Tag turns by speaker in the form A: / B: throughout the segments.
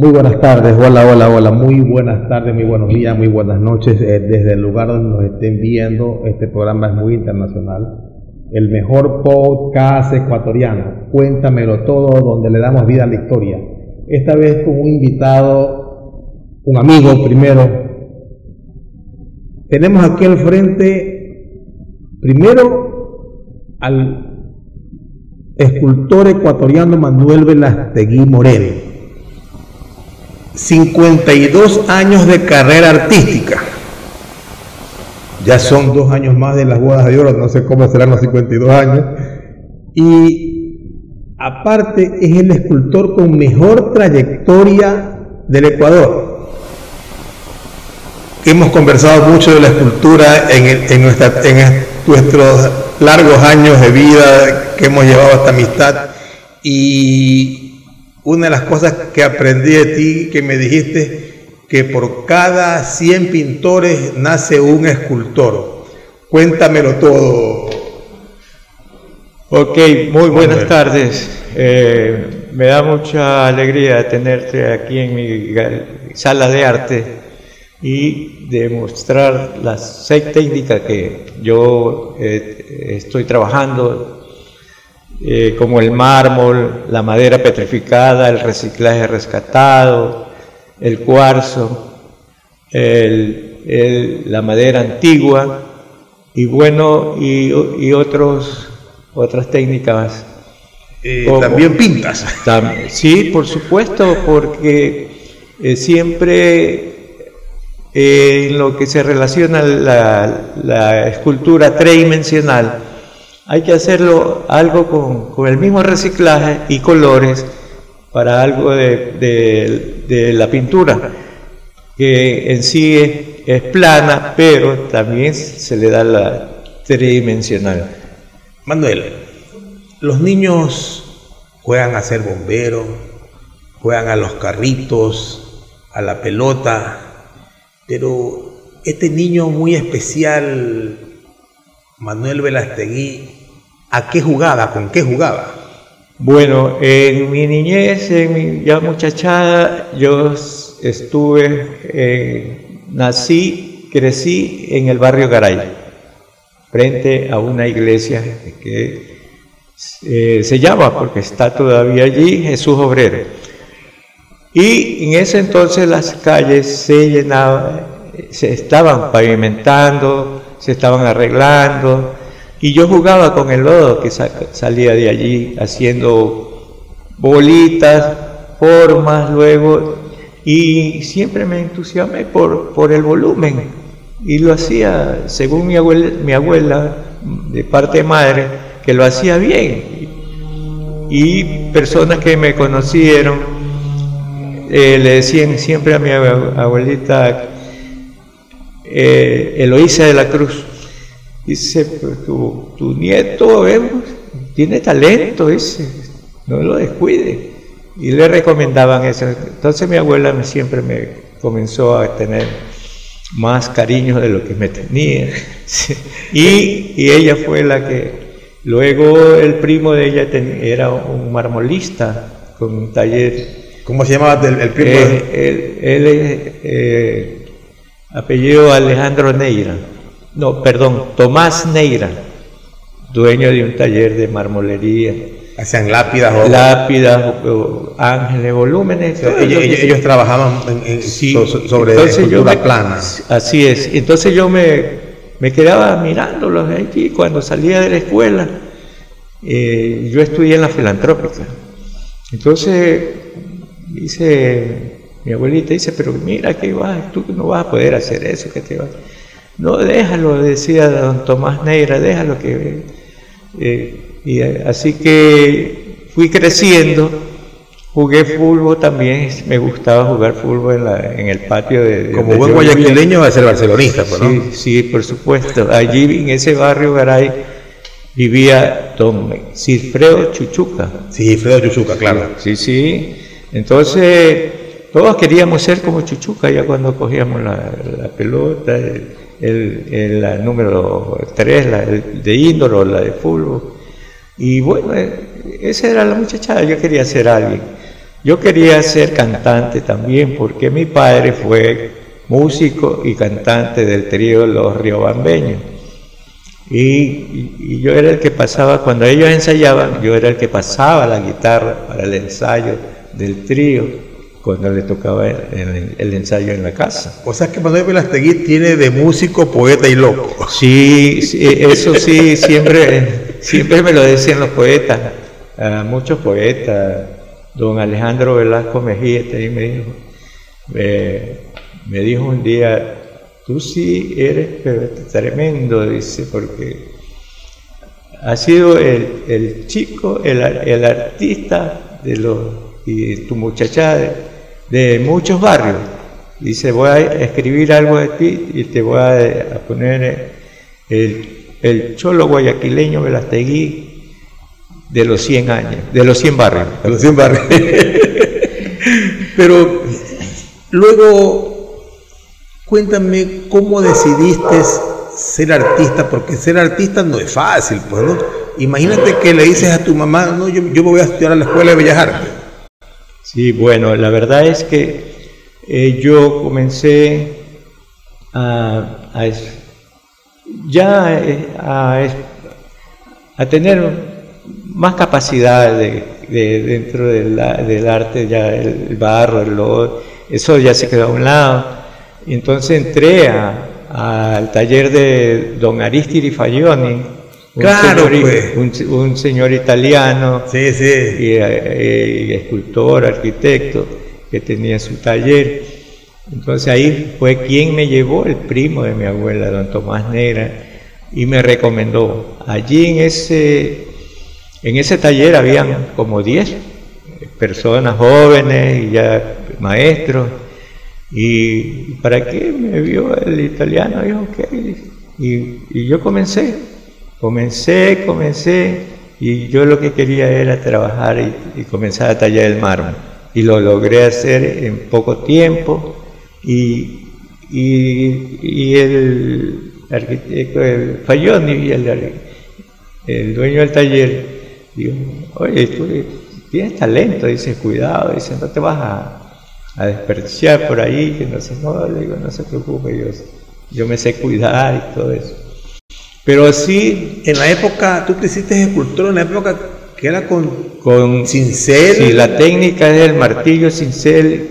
A: Muy buenas tardes, hola, hola, hola, muy buenas tardes, muy buenos días, muy buenas noches. Eh, desde el lugar donde nos estén viendo, este programa es muy internacional. El mejor podcast ecuatoriano, cuéntamelo todo, donde le damos vida a la historia. Esta vez con un invitado, un amigo primero. Tenemos aquí al frente, primero, al escultor ecuatoriano Manuel Velastegui Moreno 52 años de carrera artística. Ya son dos años más de las bodas de oro, no sé cómo serán los 52 años. Y aparte es el escultor con mejor trayectoria del Ecuador. Hemos conversado mucho de la escultura en, en, nuestra, en nuestros largos años de vida que hemos llevado esta amistad y una de las cosas que aprendí de ti, que me dijiste, que por cada 100 pintores nace un escultor. Cuéntamelo todo.
B: Ok, muy buenas tardes. Eh, me da mucha alegría tenerte aquí en mi sala de arte y demostrar las seis técnicas que yo eh, estoy trabajando eh, como el mármol, la madera petrificada, el reciclaje rescatado, el cuarzo, la madera antigua y bueno, y, otros, otras técnicas.
A: Eh, también pintas.
B: sí, por supuesto, porque eh, siempre en lo que se relaciona la, la escultura tridimensional, hay que hacerlo algo con, el mismo reciclaje y colores para algo de, la pintura, que en sí es, plana, pero también se le da la tridimensional.
A: Manuel, los niños juegan a ser bomberos, juegan a los carritos, a la pelota, pero este niño muy especial, Manuel Velastegui, ¿A qué jugaba? ¿Con qué jugaba?
B: Bueno, en mi niñez, en mi ya muchachada, yo estuve, nací, crecí en el barrio Garay, frente a una iglesia que eh, se llama, porque está todavía allí, Jesús Obrero. Y en ese entonces las calles se llenaban, se estaban pavimentando, se estaban arreglando, y yo jugaba con el lodo que salía de allí haciendo bolitas, formas, luego, y siempre me entusiasmé por, por el volumen. Y lo hacía, según mi abuela, mi abuela, de parte de madre, que lo hacía bien. Y personas que me conocieron eh, le decían siempre a mi abuelita eh, Eloísa de la Cruz, Dice, tu, tu nieto tiene talento, dice, no lo descuide. Y le recomendaban eso. Entonces mi abuela siempre me comenzó a tener más cariño de lo que me tenía. Y, y, ella fue la que, luego el primo de ella era un marmolista con un taller.
A: ¿Cómo se llamaba el, primo?
B: Él, él, es eh, apellido Alejandro Neira no, perdón, Tomás Neira, dueño de un taller de marmolería.
A: Hacían lápidas o...
B: Lápidas, ángeles, volúmenes.
A: ellos, trabajaban en, sobre escultura plana.
B: Así es. Entonces yo me, me quedaba mirándolos allí cuando salía de la escuela. Eh, yo estudié en la filantrópica. Entonces dice mi abuelita, dice, pero mira que vas, tú no vas a poder hacer eso, que te vas. No, déjalo, decía don Tomás Neira, déjalo que... Eh, y así que fui creciendo, jugué fútbol también, me gustaba jugar fútbol en, la, en el patio de...
A: Como buen guayaquileño va a ser barcelonista,
B: pues, ¿no? Sí, sí, por supuesto. Allí en ese barrio Garay vivía don Cifredo Chuchuca.
A: Cifredo Chuchuca, claro.
B: Sí, sí. Entonces, todos queríamos ser como Chuchuca ya cuando cogíamos la, la pelota el, el, número 3, la de índolo, la de fútbol. Y bueno, esa era la muchachada, yo quería ser alguien. Yo quería ser cantante también porque mi padre fue músico y cantante del trío Los Riobambeños. Y, y, yo era el que pasaba, cuando ellos ensayaban, yo era el que pasaba la guitarra para el ensayo del trío, cuando le tocaba el, el, ensayo en la casa.
A: O sea que Manuel Velastegui tiene de músico, poeta y loco.
B: Sí, eso sí, siempre, siempre me lo decían los poetas, muchos poetas. Don Alejandro Velasco Mejía también me dijo, me dijo un día, tú sí eres tremendo, dice, porque ha sido el, chico, el, artista de los, y tu muchacha de, muchos barrios. Dice, voy a escribir algo de ti y te voy a, poner el, el cholo guayaquileño Velastegui de los 100 años, de los 100 barrios.
A: De los 100 barrios. Pero luego Cuéntame cómo decidiste ser artista, porque ser artista no es fácil, pues, ¿no? Imagínate que le dices a tu mamá, no, yo, yo voy a estudiar a la Escuela de Bellas Artes.
B: Sí, bueno, la verdad es que eh, yo comencé a, ya eh, a, tener más capacidad de, dentro del, arte, ya el barro, el eso ya se quedó a un lado. Entonces entré al taller de don Aristide Fagioni, señor, pues. un, señor italiano,
A: sí, sí.
B: Y, eh, escultor, arquitecto, que tenía su taller. Entonces ahí fue quien me llevó, el primo de mi abuela, don Tomás Negra, y me recomendó. Allí en ese, en ese taller habían como 10 personas jóvenes y ya maestros ¿Y para qué me vio el italiano? Dijo, ok. Y, yo comencé, comencé, comencé, y yo lo que quería era trabajar y, comenzar a tallar el mármol. Y lo logré hacer en poco tiempo, y, y el arquitecto, el Falloni, el, el dueño del taller, dijo, oye, tú tienes talento, dice, cuidado, dice, no te vas a a desperdiciar por ahí, que no sé, no, le digo, no se preocupe, yo, yo me sé cuidar y todo eso.
A: Pero sí, en la época, tú te hiciste escultor en la época que era con,
B: con cincel. Sí, la técnica es el martillo cincel.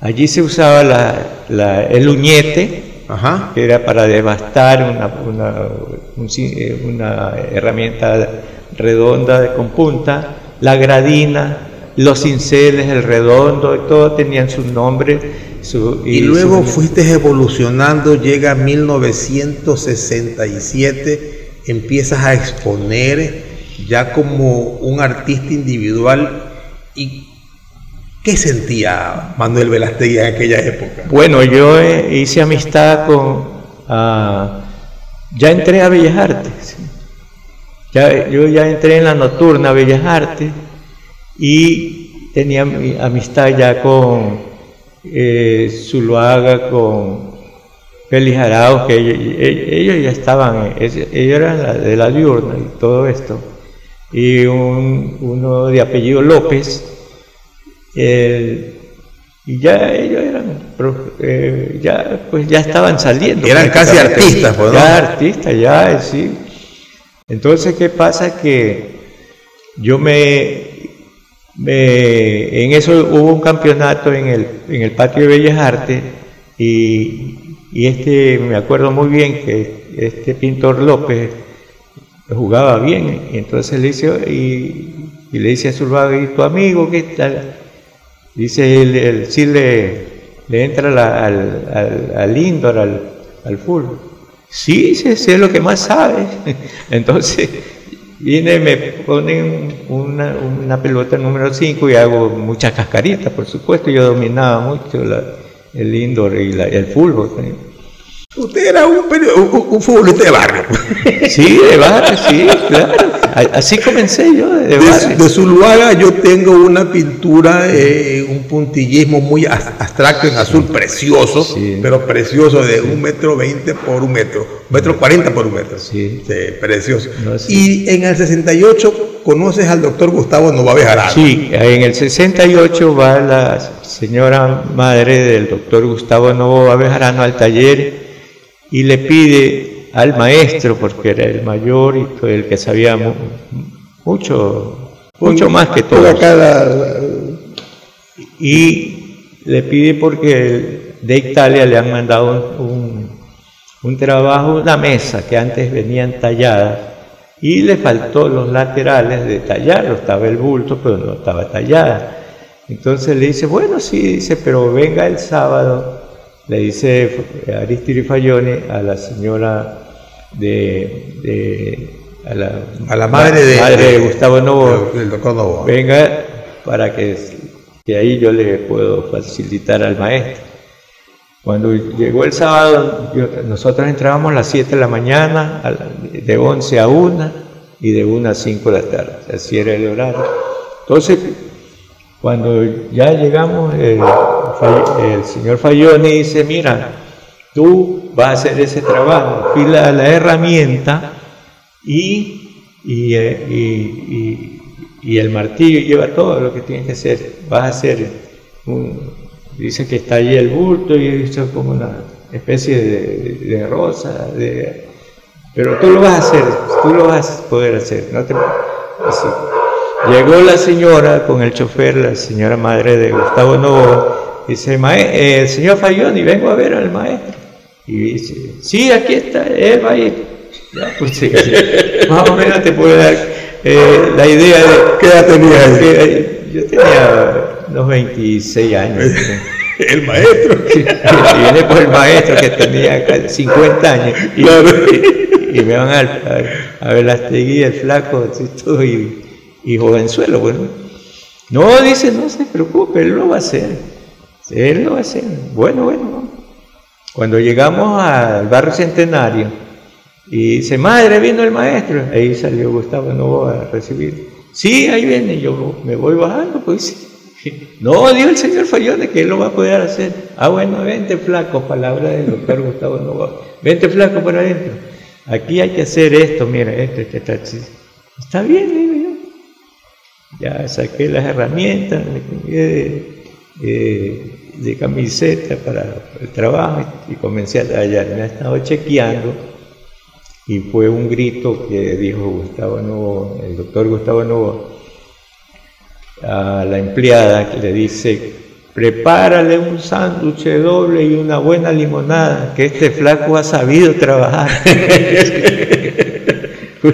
B: Allí se usaba la, el uñete, que era para devastar una, una, una herramienta redonda con punta, la gradina, los cinceles, el redondo, todo tenían su nombre.
A: y, luego fuiste evolucionando, llega 1967, empiezas a exponer ya como un artista individual. ¿Y qué sentía Manuel Velastegui en aquella época?
B: Bueno, yo eh, hice amistad con... Ah, ya entré a Bellas Artes. Ya, yo ya entré en la nocturna Bellas Artes y tenía amistad ya con eh, Zuluaga, con Félix Arauz, que ellos, ya estaban, ellos eran de la diurna y todo esto, y uno de apellido López, y ya ellos eran, eh, ya, pues ya estaban saliendo.
A: Eran casi artistas,
B: pues, Ya artistas, ya, sí. Entonces, ¿qué pasa? Que yo me en eso hubo un campeonato en el, en el patio de Bellas Artes y, este, me acuerdo muy bien que este pintor López jugaba bien, y entonces le dice, y, le dice a Zurbaga, ¿y tu amigo qué tal? Dice, él, sí le, le entra al, al, al, indoor, al, al fútbol. Sí, sí, sé lo que más sabe. Entonces, Viene, me ponen una, una pelota número 5 y hago muchas cascaritas, por supuesto. Yo dominaba mucho el indoor y el fútbol.
A: Usted era un, un, futbolista de barrio.
B: Sí, de barrio, sí, claro. Así comencé yo,
A: de, barrio. De, Zuluaga yo tengo una pintura, eh, un puntillismo muy abstracto en azul, precioso, pero precioso, de un metro veinte por un metro, un metro cuarenta por un metro.
B: Sí.
A: precioso. Y en el 68 conoces al doctor Gustavo Nova Bejarano.
B: Sí, en el 68 va la señora madre del doctor Gustavo Nova Bejarano al taller y le pide al maestro, porque era el mayor y el que sabía mucho, mucho más que todo. Y le pide porque de Italia le han mandado un, un trabajo, una mesa que antes venían talladas y le faltó los laterales de tallarlo, estaba el bulto, pero no estaba tallada. Entonces le dice, bueno, sí, dice, pero venga el sábado, le dice Aristide Fallone a la señora de, a, la, madre, de, Gustavo Novo, doctor venga para que, que ahí yo le puedo facilitar al maestro. Cuando llegó el sábado, nosotros entrábamos a las 7 de la mañana, de 11 a 1 y de 1 a 5 de la tarde. Así era el horario. Entonces, cuando ya llegamos, el, señor Falloni dice, mira, tú vas a hacer ese trabajo, fila la herramienta y, eh, y, y, el martillo lleva todo lo que tienes que hacer. Vas a hacer Dice que está ahí el bulto y es como una especie de, rosa, de, pero tú lo vas a hacer, tú lo vas a poder hacer. No Llegó la señora con el chofer, la señora madre de Gustavo Novo, dice, eh, el señor Fayón, y vengo a ver al maestro. Y dice, sí, aquí está, él va a ir. Pues más o menos te puede dar eh, la idea de...
A: ¿Qué edad tenía
B: eh, Yo tenía unos 26 años.
A: el maestro.
B: y viene por el maestro que tenía 50 años. Y, me van a, a, ver las el flaco y, y jovenzuelo. Bueno. No, dice, no se preocupe, él lo va a hacer. Él lo hacer. Bueno, bueno. Cuando llegamos al barrio centenario y dice, madre, vino el maestro. Ahí salió Gustavo no a recibir. Sí, ahí viene. Yo me voy bajando, pues no, dijo el señor Fayone que él lo va a poder hacer. Ah, bueno, vente flaco, palabra del doctor Gustavo Novoa. Vente flaco para adentro. Aquí hay que hacer esto, mira, esto, este está Está bien, digo yo. Ya saqué las herramientas, cambié camiseta para el trabajo y comencé a tallar. Me ha estado chequeando y fue un grito que dijo Gustavo Novo, el doctor Gustavo Novo a la empleada que le dice, prepárale un sándwich doble y una buena limonada, que este flaco ha sabido trabajar.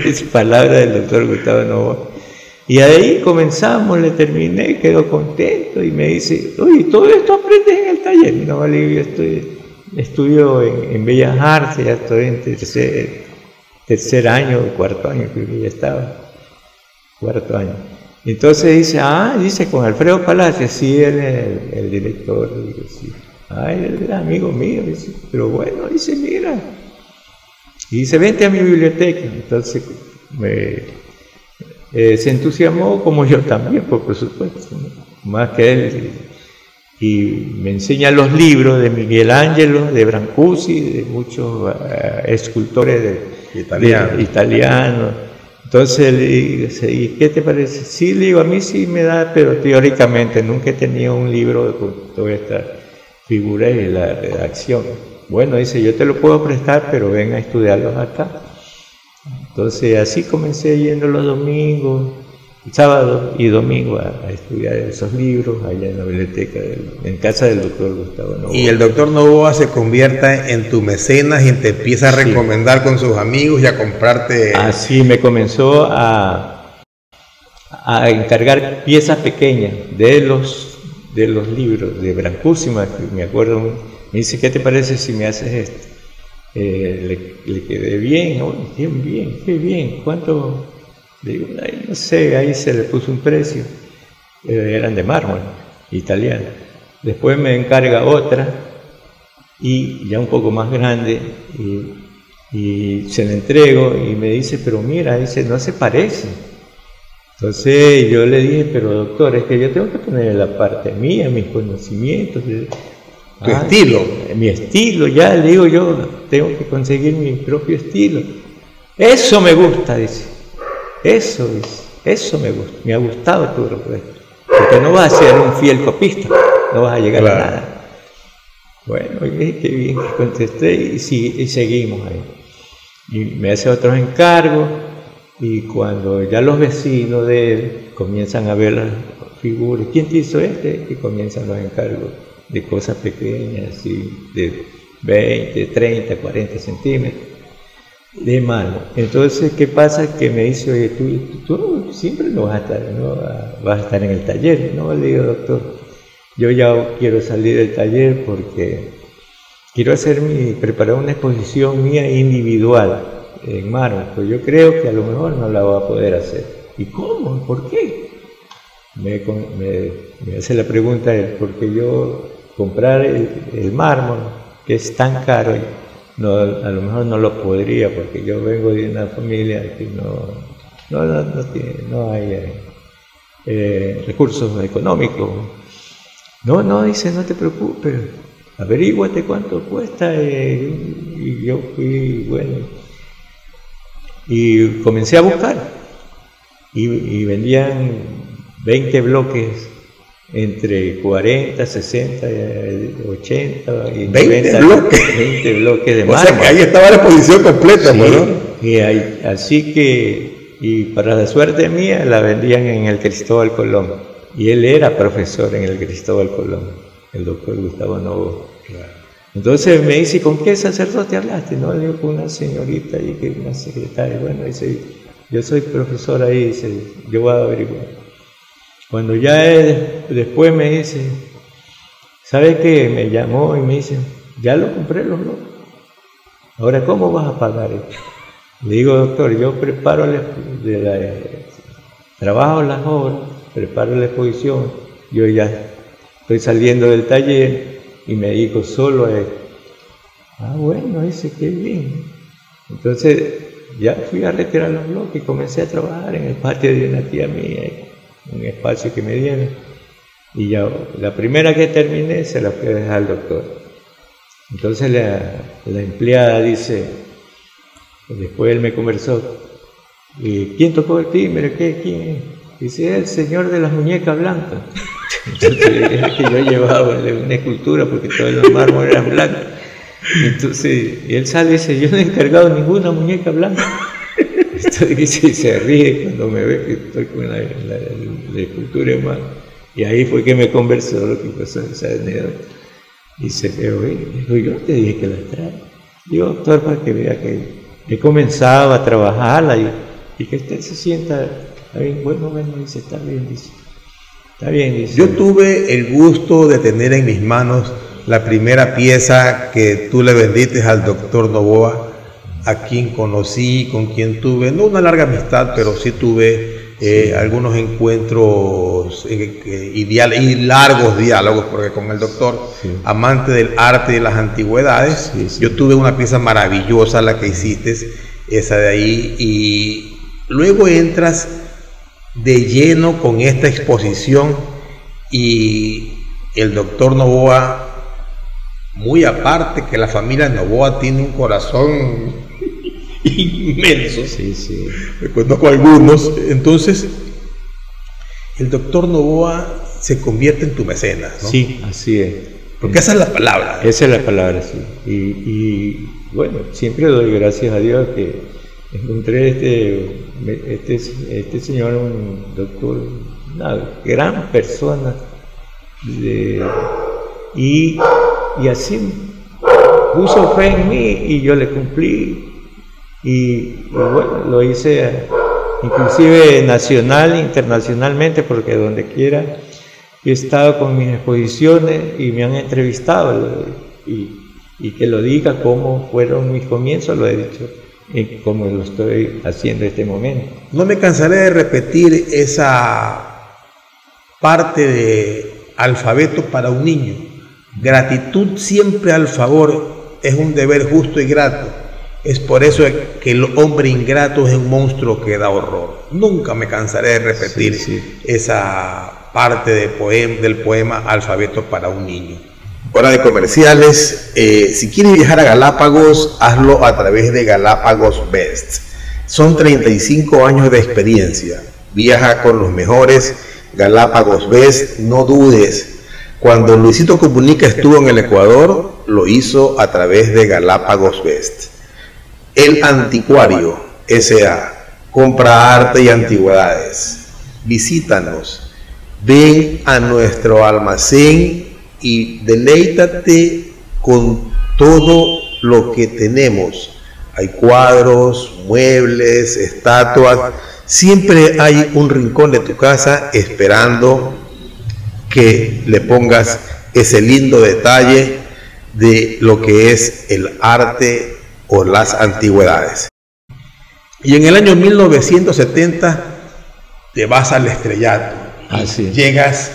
B: es palabra del doctor Gustavo Novoa. Y ahí comenzamos, le terminé, quedó contento y me dice, oye, todo esto aprendes en el taller. No, vale, yo estoy, estudio en, Bellas Artes, ya estoy en tercer, tercer año, cuarto año, creo que ya estaba, cuarto año. Entonces dice, ah, dice con Alfredo Palacios, sí, él es el, director. Dice, sí. Ay, él era amigo mío, dice, pero bueno, dice, mira. Y dice, vente a mi biblioteca. Entonces me, eh, se entusiasmó como yo también, por supuesto, más que él. Y me enseña los libros de Miguel Ángelo, de Brancusi, de muchos eh, escultores de, italianos entonces le dice, ¿y qué te parece? Sí, le digo, a mí sí me da, pero teóricamente nunca he tenido un libro con toda esta figura y la redacción. Bueno, dice, yo te lo puedo prestar, pero ven a estudiarlos acá. Entonces así comencé yendo los domingos, sábado y domingo a, estudiar esos libros allá en la biblioteca, en casa del doctor Gustavo Novoa.
A: Y el doctor Novoa se convierta en tu mecenas y te empieza a recomendar con sus amigos y a comprarte...
B: Así me comenzó a, a encargar piezas pequeñas de los, de los libros de Brancúsima, que me acuerdo, me dice, ¿qué te parece si me haces esto? Eh, le, quedé bien, bien, bien, qué bien, ¿cuánto Digo, no sé, ahí se le puso un precio. Eh, eran de mármol, italiano. Después me encarga otra, y ya un poco más grande, y, se la entrego y me dice, pero mira, dice, no se parece. Entonces yo le dije, pero doctor, es que yo tengo que poner la parte mía, mis conocimientos.
A: Tu estilo.
B: Mi estilo, ya le digo yo, tengo que conseguir mi propio estilo. Eso me gusta, dice. Eso es. Eso me, gusta, me ha gustado tu respuesta. Porque no vas a ser un fiel copista, no vas a llegar a nada. Bueno, qué bien que contesté y, y seguimos ahí. Y me hace otros encargos y cuando ya los vecinos de él comienzan a ver las figuras, ¿quién te hizo este? Y comienzan los encargos de cosas pequeñas, así, de 20, 30, 40 centímetros de mano. Entonces, ¿qué pasa? Que me dice, oye, tú, siempre no vas a estar, ¿no? vas a estar en el taller. No, le digo, doctor, yo ya quiero salir del taller porque quiero hacer mi, preparar una exposición mía individual en mano, pues yo creo que a lo mejor no la va a poder hacer. ¿Y cómo? ¿Por qué? Me, hace la pregunta él, porque yo comprar el, mármol, es tan caro, no, a lo mejor no lo podría, porque yo vengo de una familia que no, no, tiene, no hay eh, eh, recursos económicos. No, no, dice, no te preocupes, averíguate cuánto cuesta. Eh, y yo fui, bueno, y comencé a buscar. Y, vendían 20 bloques entre 40, 60, 80 y
A: 20 bloques.
B: 20 bloques de
A: O sea que ahí estaba la exposición completa, ¿no?
B: Y así que, y para la suerte mía, la vendían en el Cristóbal Colón. Y él era profesor en el Cristóbal Colón, el doctor Gustavo Novo. Entonces me dice, ¿con qué sacerdote hablaste? No, le digo con una señorita y que una secretaria. Bueno, dice, yo soy profesor ahí, dice, yo voy a averiguar. Cuando ya después me dice, ¿sabe qué? Me llamó y me dice, ya lo compré los locos. Ahora, ¿cómo vas a pagar esto? Le digo, doctor, yo preparo la, trabajo las obras, preparo la exposición, yo ya estoy saliendo del taller y me dijo solo él. Ah, bueno, ese qué bien. Entonces ya fui a retirar los bloques y comencé a trabajar en el patio de una tía mía, un espacio que me dieron. Y ya la primera que terminé se la fui dejar al doctor. Entonces la, empleada dice, después él me conversó, ¿y quién tocó el timbre? ¿Qué? ¿Quién? Dice, el señor de las muñecas blancas. Entonces, que yo llevaba una escultura porque todos los mármoles eran blancos. Entonces, él sale y dice, yo no he encargado ninguna muñeca blanca. Entonces dice, se ríe cuando me ve que estoy con la, escultura en mano. Y ahí fue que me conversó lo que pasó en esa. Y se pero dijo, yo te dije que la trae. Digo, doctor, para que vea que he comenzado a trabajarla y, y que usted se sienta, bueno, bueno, dice, está bien, dice.
A: Yo tuve el gusto de tener en mis manos la primera pieza que tú le vendiste al doctor Novoa, a quien conocí, con quien tuve, no una larga amistad, pero sí tuve eh, algunos encuentros eh, y, largos diálogos, porque con el doctor, amante del arte y de las antigüedades, yo tuve una pieza maravillosa, la que hiciste, esa de ahí, y luego entras de lleno con esta exposición y el doctor Novoa, muy aparte que la familia Novoa tiene un corazón inmenso, sí, sí. conozco algunos, entonces el doctor Novoa se convierte en tu mecenas, ¿no?
B: Sí, así es.
A: Porque esa es la palabra.
B: Esa es la palabra, sí. Y, y bueno, siempre doy gracias a Dios que encontré este, este, este señor, un doctor, una gran persona, y, y así puso fe en mí y yo le cumplí. Y, bueno, lo hice inclusive nacional, internacionalmente, porque donde quiera he estado con mis exposiciones y me han entrevistado. Y, y que lo diga cómo fueron mis comienzos, lo he dicho como lo estoy haciendo en este momento.
A: No me cansaré de repetir esa parte de alfabeto para un niño. Gratitud siempre al favor es un deber justo y grato. Es por eso que el hombre ingrato es un monstruo que da horror. Nunca me cansaré de repetir esa parte del poema Alfabeto para un niño. Hora de comerciales. Eh, si quieres viajar a Galápagos, hazlo a través de Galápagos Best. Son 35 años de experiencia. Viaja con los mejores. Galápagos ves, no dudes. Cuando Luisito Comunica estuvo en el Ecuador, lo hizo a través de Galápagos Best. El Anticuario S.A. Compra arte y antigüedades. Visítanos. Ven a nuestro almacén y deleítate con todo lo que tenemos. Hay cuadros, muebles, estatuas. Siempre hay un rincón de tu casa esperando que le pongas ese lindo detalle de lo que es el arte o las antigüedades. Y en el año 1970 te vas al estrellato. Así. Llegas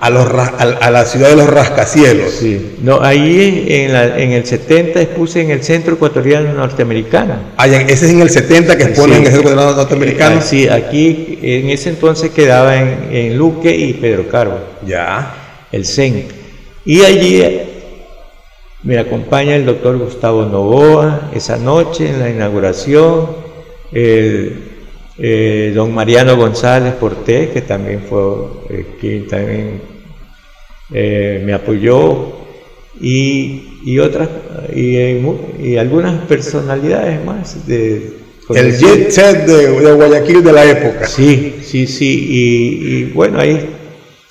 A: a, los, a, la ciudad de los rascacielos.
B: Sí. No, ahí en, en, el 70 expuse en el Centro Ecuatoriano Norteamericano.
A: Ah, ese es en el 70 que expone en el Centro Ecuatoriano Norteamericano.
B: Sí, aquí en ese entonces quedaba en, en Luque y Pedro Carbo.
A: Ya.
B: El CEN. Y allí me acompaña el doctor Gustavo Novoa esa noche en la inauguración. El, eh, don Mariano González Porté, que también fue eh, quien también eh, me apoyó, y, otras, y, algunas personalidades más de...
A: El jet set de, Guayaquil de la época.
B: Sí, sí, sí, y, bueno, ahí,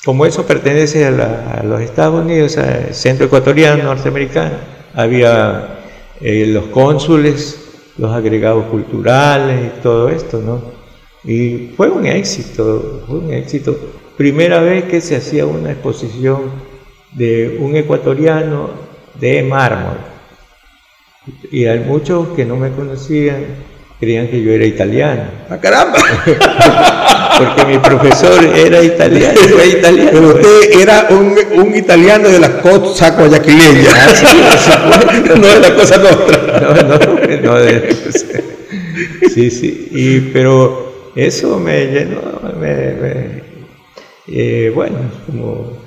B: como eso pertenece a, los Estados Unidos, al Centro Ecuatoriano Norteamericano, había los cónsules, los agregados culturales y todo esto, ¿no? Y fue un éxito, fue un éxito. Primera vez que se hacía una exposición de un ecuatoriano de mármol. Y hay muchos que no me conocían creían que yo era italiano.
A: ¡Ah, caramba!
B: Porque mi profesor era italiano, fue italiano.
A: Pero usted era un, un italiano de la cosa guayaquileña. Ah, no de la cosa nuestra.
B: No, no, no de Sí, sí. Y, pero eso me llenó, eh, bueno, como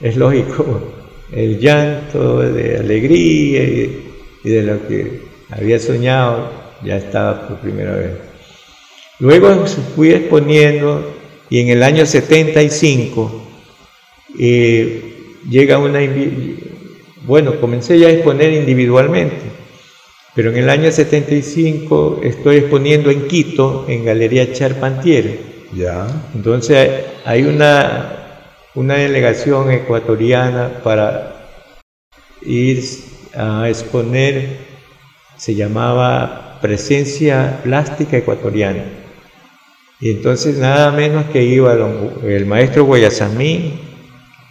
B: es lógico, el llanto de alegría y, de lo que había soñado ya estaba por primera vez. Luego fui exponiendo y en el año 75 eh, llega una... Bueno, comencé ya a exponer individualmente pero en el año 75 estoy exponiendo en Quito, en Galería Charpentier.
A: Ya.
B: Entonces hay una, una delegación ecuatoriana para ir a exponer, se llamaba Presencia Plástica Ecuatoriana. Y entonces nada menos que iba el maestro Guayasamín,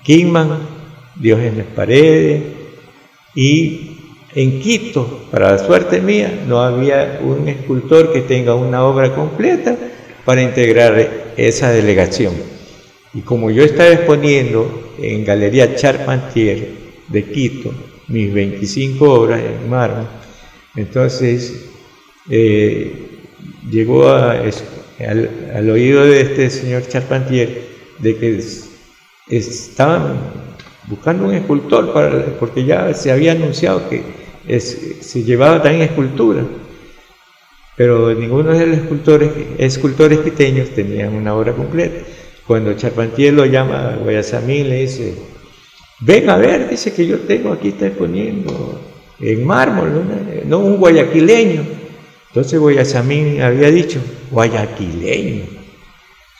B: Kingman, Diógenes Paredes y en Quito, para la suerte mía, no había un escultor que tenga una obra completa para integrar esa delegación. Y como yo estaba exponiendo en Galería Charpentier de Quito mis 25 obras en mármol, entonces eh, llegó al, al, oído de este señor Charpentier de que estaban buscando un escultor para, porque ya se había anunciado que se llevaba también escultura, pero ninguno de los escultores, escultores quiteños tenían una obra completa. Cuando Charpentier lo llama a Guayasamín, le dice, ven a ver, dice que yo tengo aquí, está poniendo en mármol, no un guayaquileño. Entonces Guayasamín había dicho, guayaquileño.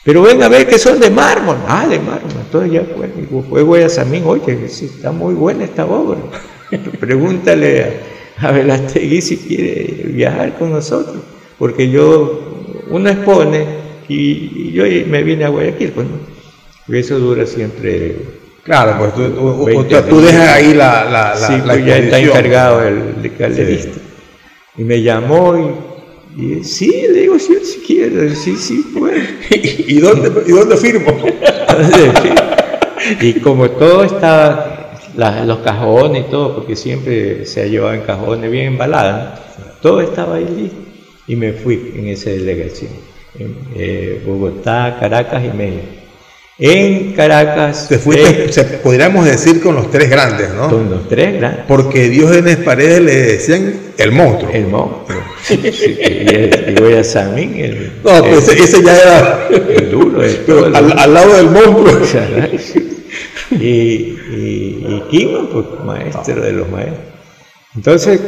B: Pero ven a ver que son de mármol. Ah, de mármol. Entonces ya fue, fue Guayasamín, oye, está muy buena esta obra. Pregúntale a, a si quiere viajar con nosotros, porque yo, uno expone y, yo me vine a Guayaquil, pues, eso dura siempre.
A: Claro, pues tú, dejas ahí la, la,
B: sí, pues ya está encargado el, galerista. Y me llamó y, sí, le digo, sí, si quiere, sí, sí, pues.
A: ¿Y, dónde, ¿Y dónde firmo?
B: y como todo estaba los cajones y todo, porque siempre se ha llevado en cajones bien embaladas, todo estaba ahí listo. Y me fui en esa delegación, en eh, Bogotá, Caracas y México. En Caracas.
A: Te fuiste, podríamos decir, con los tres grandes, ¿no?
B: Con los tres grandes.
A: Porque Dios en las paredes le decían el monstruo.
B: El monstruo. y, Guayasamín. El,
A: no, pues ese, ya era
B: el duro.
A: al, lado del monstruo.
B: y, y, y Kimo, pues maestro de los maestros. Entonces,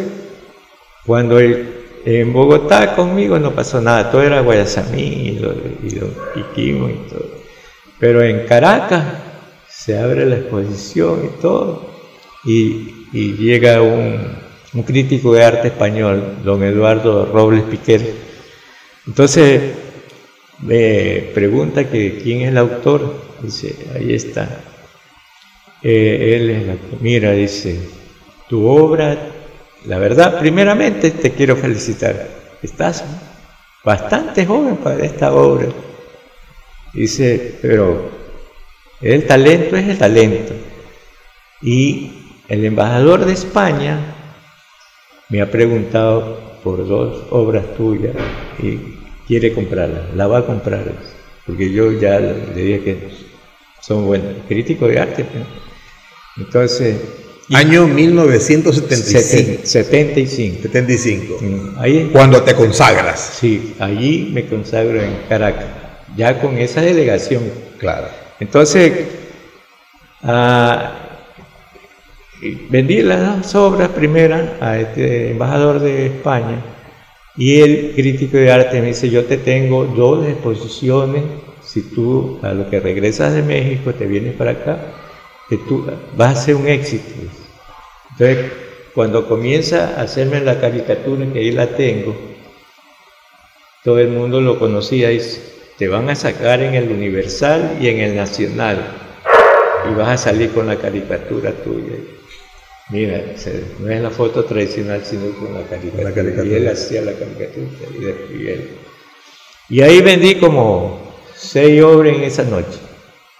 B: cuando en Bogotá conmigo no pasó nada, todo era Guayasamín y, lo, y, Kimo y todo. Pero en Caracas se abre la exposición y todo, y, llega un, crítico de arte español, don Eduardo Robles Piquer. Entonces me pregunta que quién es el autor, dice, ahí está. Eh, él es la mira, dice, tu obra, la verdad, primeramente te quiero felicitar, estás bastante joven para esta obra. Dice, pero el talento es el talento. Y el embajador de España me ha preguntado por dos obras tuyas y quiere comprarlas, la va a comprar, porque yo ya le dije que son buenos, críticos de arte. Entonces...
A: Año 1975.
B: 75.
A: 75. Ahí, Cuando te consagras.
B: Sí, allí me consagro en Caracas, ya con esa delegación.
A: Claro.
B: Entonces, ah, vendí las obras primeras a este embajador de España y el crítico de arte me dice, yo te tengo dos exposiciones, si tú a lo que regresas de México te vienes para acá, que tú vas a ser un éxito. Entonces, cuando comienza a hacerme la caricatura, que ahí la tengo, todo el mundo lo conocía y te van a sacar en el Universal y en el Nacional y vas a salir con la caricatura tuya. Mira, no es la foto tradicional, sino con la caricatura. Y él hacía la caricatura y, y ahí vendí como seis obras en esa noche.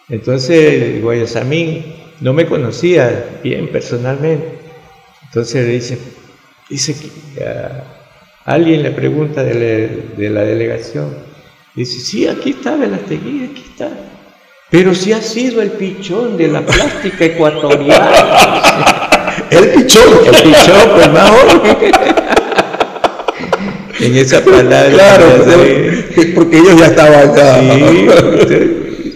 B: Entonces Guayasamín no me conocía bien personalmente. Entonces le dice, dice que alguien le pregunta de la delegación, Dice, sí, aquí está Velastegui, aquí está. Pero si ha sido el pichón de la plástica ecuatoriana.
A: el pichón.
B: El pichón, pues más en esa palabra.
A: Claro, porque ellos ya estaban acá.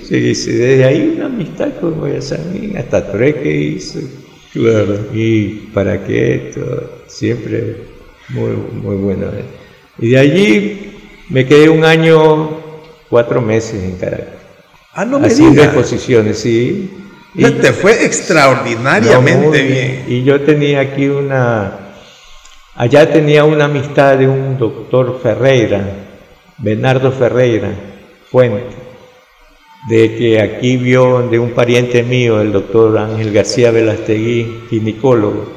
B: Sí, dice, desde ahí una amistad con Guayasamín, hasta tres que hizo.
A: Claro.
B: Y para qué esto, siempre muy, muy bueno. Y de allí me quedé un año, cuatro meses en Caracas.
A: Ah, no me
B: Haciendo exposiciones, sí.
A: Y te fue extraordinariamente bien.
B: Y yo tenía aquí una, allá tenía una amistad de un doctor Ferreira, Bernardo Ferreira, Fuente, de que aquí vio de un pariente mío, el doctor Ángel García Velastegui, ginecólogo,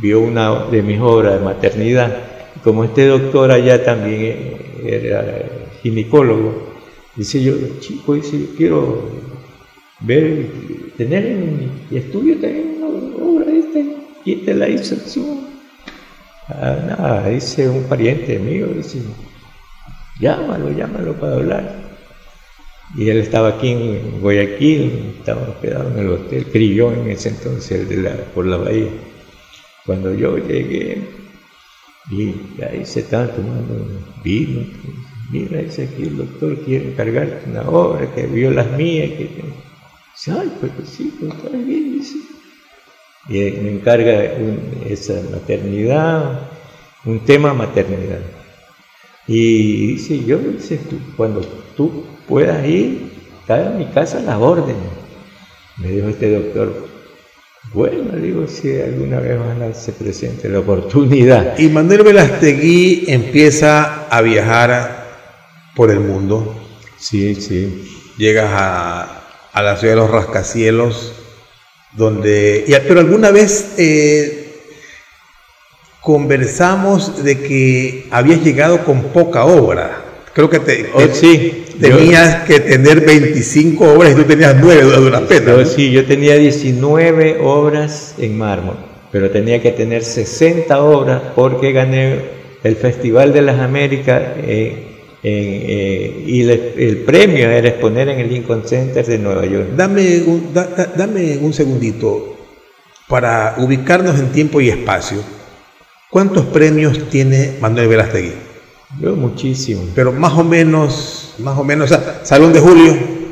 B: vio una de mis obras de maternidad. Como este doctor allá también era ginecólogo, dice yo, chico, dice, yo quiero ver, tener en mi estudio también una obra esta, ¿quién te la hizo? Ah, nada, dice un pariente mío, dice, llámalo, llámalo para hablar. Y él estaba aquí en Guayaquil, estaba hospedado en el hotel Crillón en ese entonces, de por la bahía. Cuando yo llegué, y ahí se están tomando vino. Mira, dice aquí el doctor quiere encargarte una obra que vio las mías. Que... Dice, ay, pues sí, pues está bien, dice. Y me encarga esa maternidad, un tema maternidad. Y dice, yo, dice, cuando tú puedas ir, está en mi casa las órdenes. Me dijo este doctor, bueno, digo, si alguna vez más se presente la oportunidad.
A: Y Manuel Velastegui empieza a viajar por el mundo.
B: Sí, sí.
A: Llegas a, la ciudad de los rascacielos, donde... pero alguna vez eh, conversamos de que habías llegado con poca obra. Creo que te,
B: oh, sí,
A: tenías que tener 25 obras y tú tenías 9 de una pena.
B: Sí, yo tenía 19 obras en mármol, pero tenía que tener 60 obras porque gané el Festival de las Américas eh, eh, y el premio era exponer en el Lincoln Center de Nueva York.
A: Dame dame un segundito para ubicarnos en tiempo y espacio. ¿Cuántos premios tiene Manuel Verastegui?
B: Yo muchísimo.
A: Pero más o menos, más o menos, o sea, Salón de Julio.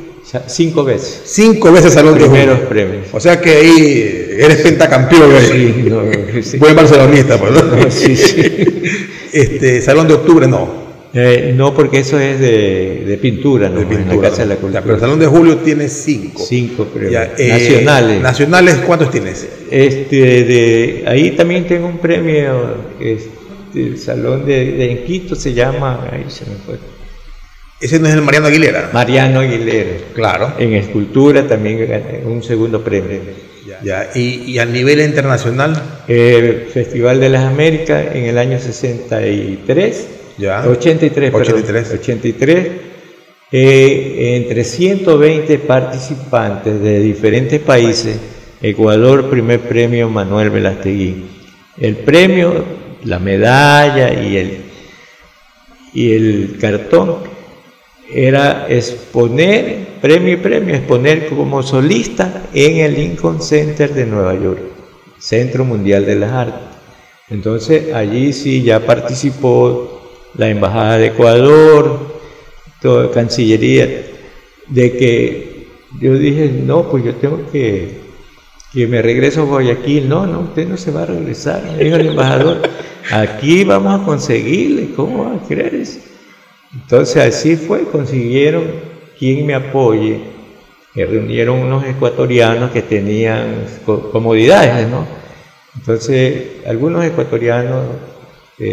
B: Cinco veces.
A: Cinco veces Salón de Julio.
B: premios.
A: O sea que ahí eres pentacampeón. Sí, no, sí. Buen barcelonista, pues, ¿no? sí. Este, Salón de Octubre no.
B: Eh, no, porque eso es de, pintura, ¿no? De pintura, en la Casa de la Cultura.
A: pero el Salón de Julio tiene cinco.
B: Cinco premios. Eh, nacionales.
A: ¿Nacionales cuántos tienes?
B: Este, de, ahí también tengo un premio, este, el Salón de, de en Quito se llama, ahí se me fue.
A: Ese no es el Mariano Aguilera.
B: Mariano Aguilera. Claro. En escultura también un segundo premio.
A: Ya. ¿Y, ¿Y, a nivel internacional?
B: El Festival de las Américas en el año 63 83, 83. 83 entre 120 participantes de diferentes países, Ecuador, primer premio Manuel Velastegui. El premio, la medalla y el, y el cartón era exponer, premio y premio, exponer como solista en el Lincoln Center de Nueva York, Centro Mundial de las Artes. Entonces allí sí ya participó la Embajada de Ecuador, toda Cancillería, de que yo dije, no, pues yo tengo que, que me regreso a Guayaquil. No, no, usted no se va a regresar, dijo el embajador. Aquí vamos a conseguirle, ¿cómo va a creer eso? Entonces así fue, consiguieron quien me apoye, que reunieron unos ecuatorianos que tenían comodidades, ¿no? Entonces, algunos ecuatorianos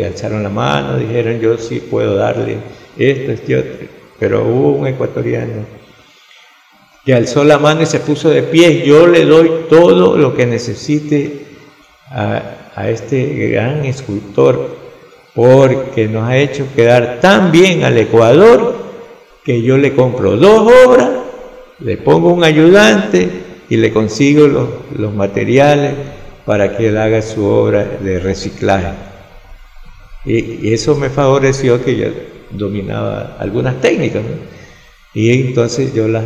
B: alzaron la mano, dijeron yo sí puedo darle esto, este otro, pero hubo un ecuatoriano que alzó la mano y se puso de pie, yo le doy todo lo que necesite a, a este gran escultor, porque nos ha hecho quedar tan bien al Ecuador que yo le compro dos obras, le pongo un ayudante y le consigo los, los materiales para que él haga su obra de reciclaje. Y, eso me favoreció que yo dominaba algunas técnicas. Y entonces yo las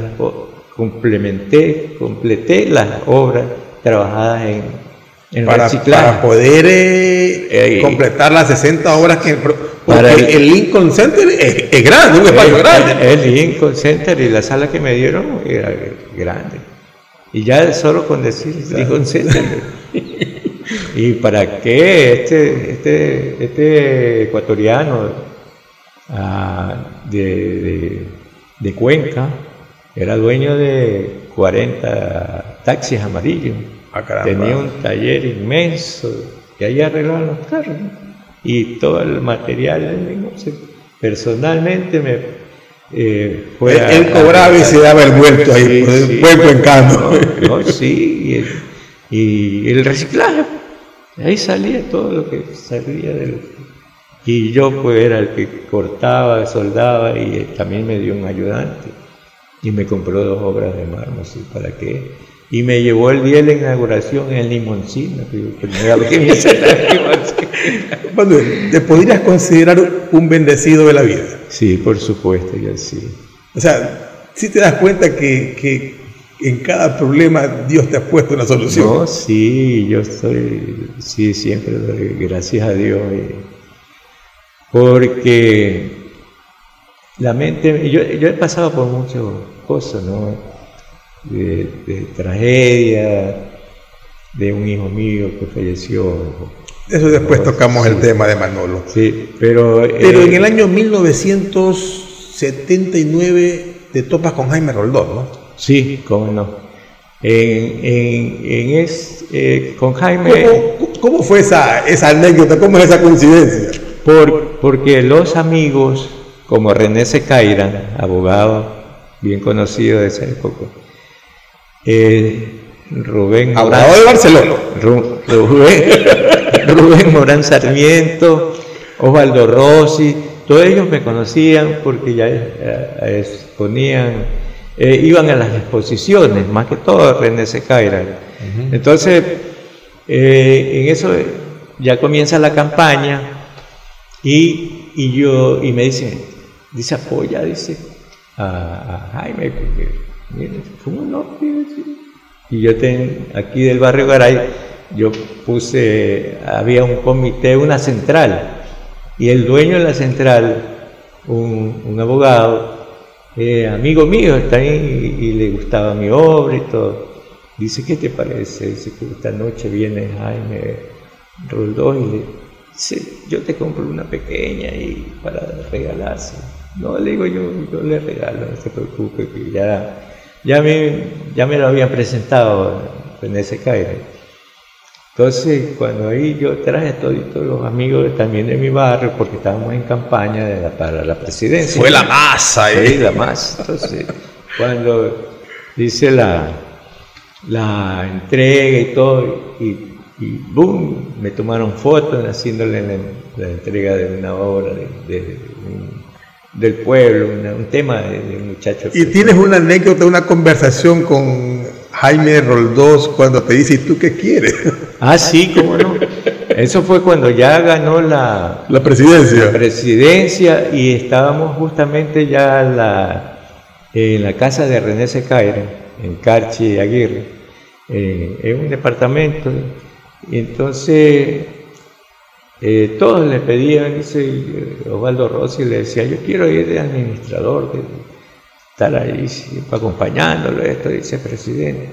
B: complementé, completé las obras trabajadas en,
A: para, reciclaje. Para poder eh, eh, completar las 60 obras que... El, Lincoln Center es, grande, un espacio grande.
B: El Lincoln Center y la sala que me dieron era grande. Y ya solo con decir Lincoln Center... ¿Y para qué este, este, este ecuatoriano ah, de, Cuenca era dueño de 40 taxis amarillos? Ah, Tenía un taller inmenso y ahí arreglaban los carros. Y todo el material, personalmente me
A: eh, fue él, cobraba y se daba el vuelto ahí, el vuelto en
B: cambio. No, sí, y el reciclaje Ahí salía todo lo que salía del... Y yo pues era el que cortaba, soldaba y también me dio un ayudante. Y me compró dos obras de mármol, ¿para qué? Y me llevó el día de la inauguración en Limoncina.
A: ¿te podrías considerar un bendecido de la vida?
B: Sí, por supuesto, yo sí.
A: O sea, si te das cuenta que, que en cada problema Dios te ha puesto una solución.
B: No, sí, yo estoy, sí, siempre doy gracias a Dios. Porque la mente, yo, he pasado por muchas cosas, ¿no? De, tragedia, de un hijo mío que falleció.
A: Eso después tocamos el tema de Manolo.
B: Sí, pero...
A: Pero en eh, el año 1979 te topas con Jaime Roldós, ¿no?
B: Sí, cómo no. En, en, es, eh, con Jaime.
A: ¿Cómo, fue esa, esa anécdota? ¿Cómo es esa coincidencia?
B: Por, porque los amigos, como René Secaira, abogado bien conocido de esa época, eh, Rubén
A: Abogado de Barcelona.
B: Rubén, Morán Sarmiento, Osvaldo Rossi, todos ellos me conocían porque ya exponían eh, iban a las exposiciones, más que todo René Secaira. Entonces, eh, en eso ya comienza la campaña y, y, yo, y me dice, dice apoya, dice a, Jaime, porque, Y yo tengo aquí del barrio Garay, yo puse, había un comité, una central, y el dueño de la central, un, abogado, eh, amigo mío, está ahí y, le gustaba mi obra y todo. Dice, ¿qué te parece? Dice que esta noche viene Jaime Roldós y le dice, yo te compro una pequeña y para regalarse. No, le digo yo, yo le regalo, no se preocupe, que ya, ya, me, ya me lo habían presentado en ese Caire. Entonces, cuando ahí yo traje a todos los amigos también de mi barrio, porque estábamos en campaña para la presidencia.
A: Fue la masa,
B: ¿eh? Sí, la masa. Entonces, cuando hice la, la entrega y todo, y, boom, me tomaron fotos haciéndole la, entrega de una obra de, del pueblo, un tema de, de muchacho.
A: ¿Y tienes una anécdota, una conversación con Jaime Roldós cuando te dice, ¿y tú qué quieres?
B: Ah, sí, cómo no. Eso fue cuando ya ganó la,
A: la presidencia.
B: presidencia y estábamos justamente ya la, en la casa de René Secaire, en Carchi Aguirre, eh, en un departamento. Y entonces eh, todos le pedían, dice Osvaldo Rossi, le decía, yo quiero ir de administrador, de, estar ahí acompañándolo, esto dice presidente.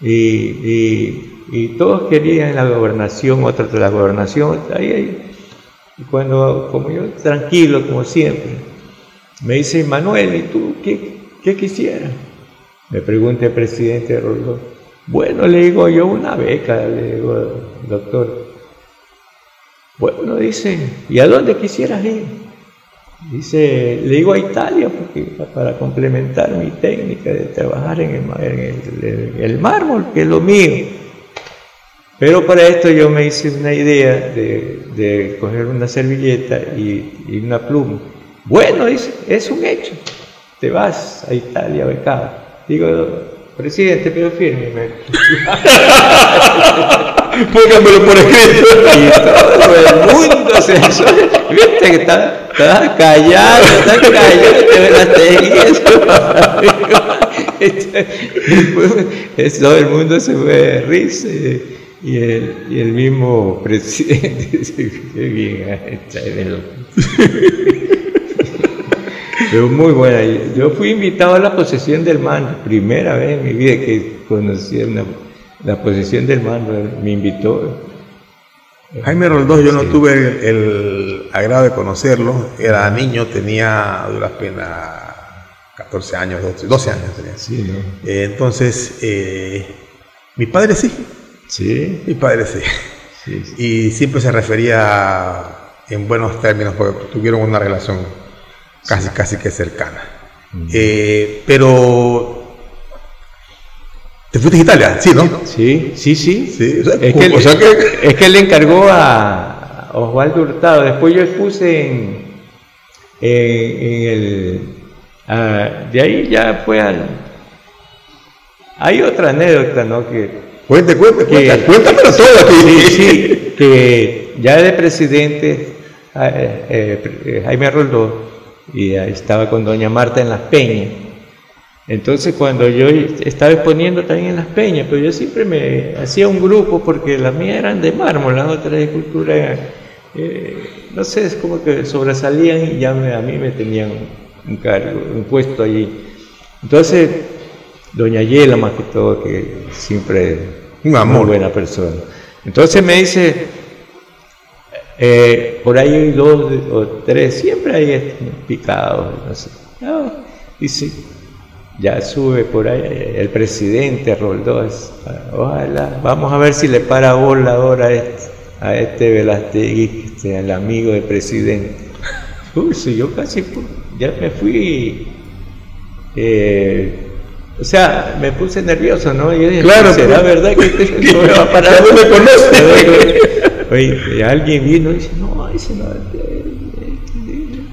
B: Y, todos querían la gobernación, otros de la gobernación, ahí, ahí. Y cuando, como yo, tranquilo, como siempre, me dice, Manuel, ¿y tú qué, quisieras? Me pregunta el presidente Roldo. Bueno, le digo yo una beca, le digo, doctor. Bueno, dice, ¿y a dónde quisieras ir? Dice, le digo a Italia porque, para complementar mi técnica de trabajar en el, mármol, que es lo mío. Pero para esto yo me hice una idea de, coger una servilleta y, una pluma. Bueno, dice, es un hecho. Te vas a Italia becado. Digo, presidente, pero fírmeme.
A: Póngamelo por escrito.
B: Y todo el mundo se viste que está, está callado, está callado, te ven las todo el mundo se fue de risa y el, y el mismo presidente dice, qué bien, está Pero muy buena. Yo fui invitado a la posesión del mando, primera vez en mi vida que conocí una la posición del mando, me invitó.
A: Jaime Roldós, yo no tuve el, agrado de conocerlo, era niño, tenía duras pena 14 años, 12, años tenía.
B: Sí,
A: eh, entonces, eh, mi padre sí.
B: Sí.
A: Mi padre sí. Y siempre se refería en buenos términos porque tuvieron una relación casi, casi que cercana. Eh, pero ¿Te fuiste a Italia? Sí, ¿no?
B: Sí, sí, sí. es, que, es que le encargó a Osvaldo Hurtado. Después yo expuse en, en, el... de ahí ya fue al... Hay otra anécdota, ¿no? Que,
A: cuente, cuente, que, cuéntamelo todo.
B: Sí, sí, que ya de presidente eh, eh, Jaime Roldó y estaba con doña Marta en Las Peñas entonces cuando yo estaba exponiendo también en las peñas, pero yo siempre me hacía un grupo porque las mías eran de mármol, las otras de escultura, eh, no sé, es como que sobresalían y ya a mí me tenían un cargo, un puesto allí. Entonces, doña Yela más que todo, que siempre
A: un amor.
B: muy buena persona. Entonces me dice, eh, por ahí hay dos o tres, siempre hay picados, no sé. No, dice, ya sube por ahí el presidente Roldós. Ojalá, vamos a ver si le para bola ahora a este, a este Velastegui, este, el amigo del presidente. Uy, sí, yo casi ya me fui. Eh, o sea, me puse nervioso, ¿no? Y
A: dije, claro,
B: ¿será verdad que este no me va a parar?
A: No me conoce.
B: Oye, alguien vino y dice, no, dice, no,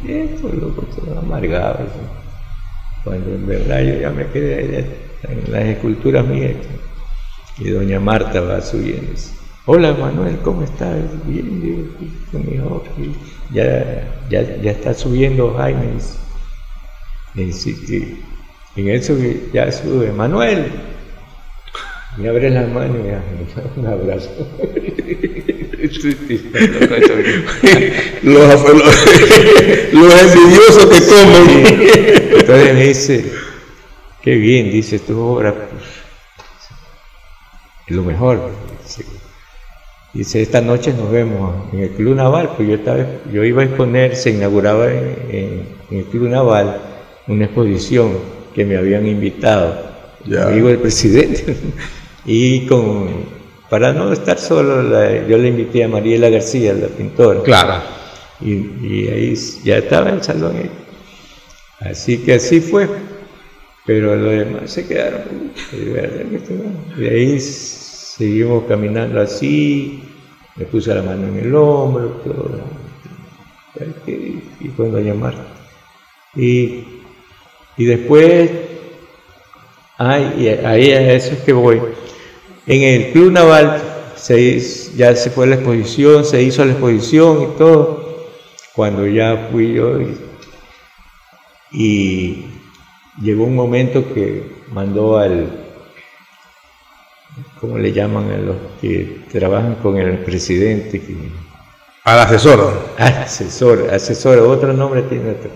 B: esto, loco, todo amargado cuando en verdad yo ya me quedé en las esculturas mías y doña Marta va subiendo. Hola Manuel, ¿cómo estás? Bien, con mi hijo. Ya, ya, ya está subiendo Jaime. En eso ya sube Manuel. Me abre la mano y me un abrazo.
A: los, los, envidiosos que comen.
B: Entonces me dice, qué bien, dice tu obra, pues, es lo mejor. Dice, esta noche nos vemos en el Club Naval, pues yo, estaba, yo iba a exponer, se inauguraba en, el Club Naval una exposición que me habían invitado, ya. amigo del presidente, y con, para no estar solo, yo le invité a Mariela García, la pintora.
A: Claro.
B: Y, ahí ya estaba el salón. Así que así fue, pero los demás se quedaron. De ahí seguimos caminando así, me puse la mano en el hombro, todo, y cuando llamar. Y, y después, ay, ahí a eso es que voy. En el Club Naval se, ya se fue la exposición, se hizo la exposición y todo. Cuando ya fui yo y llegó un momento que mandó al ¿cómo le llaman a los que trabajan con el presidente?
A: Al asesor.
B: Asesor, asesor, otro nombre tiene otro.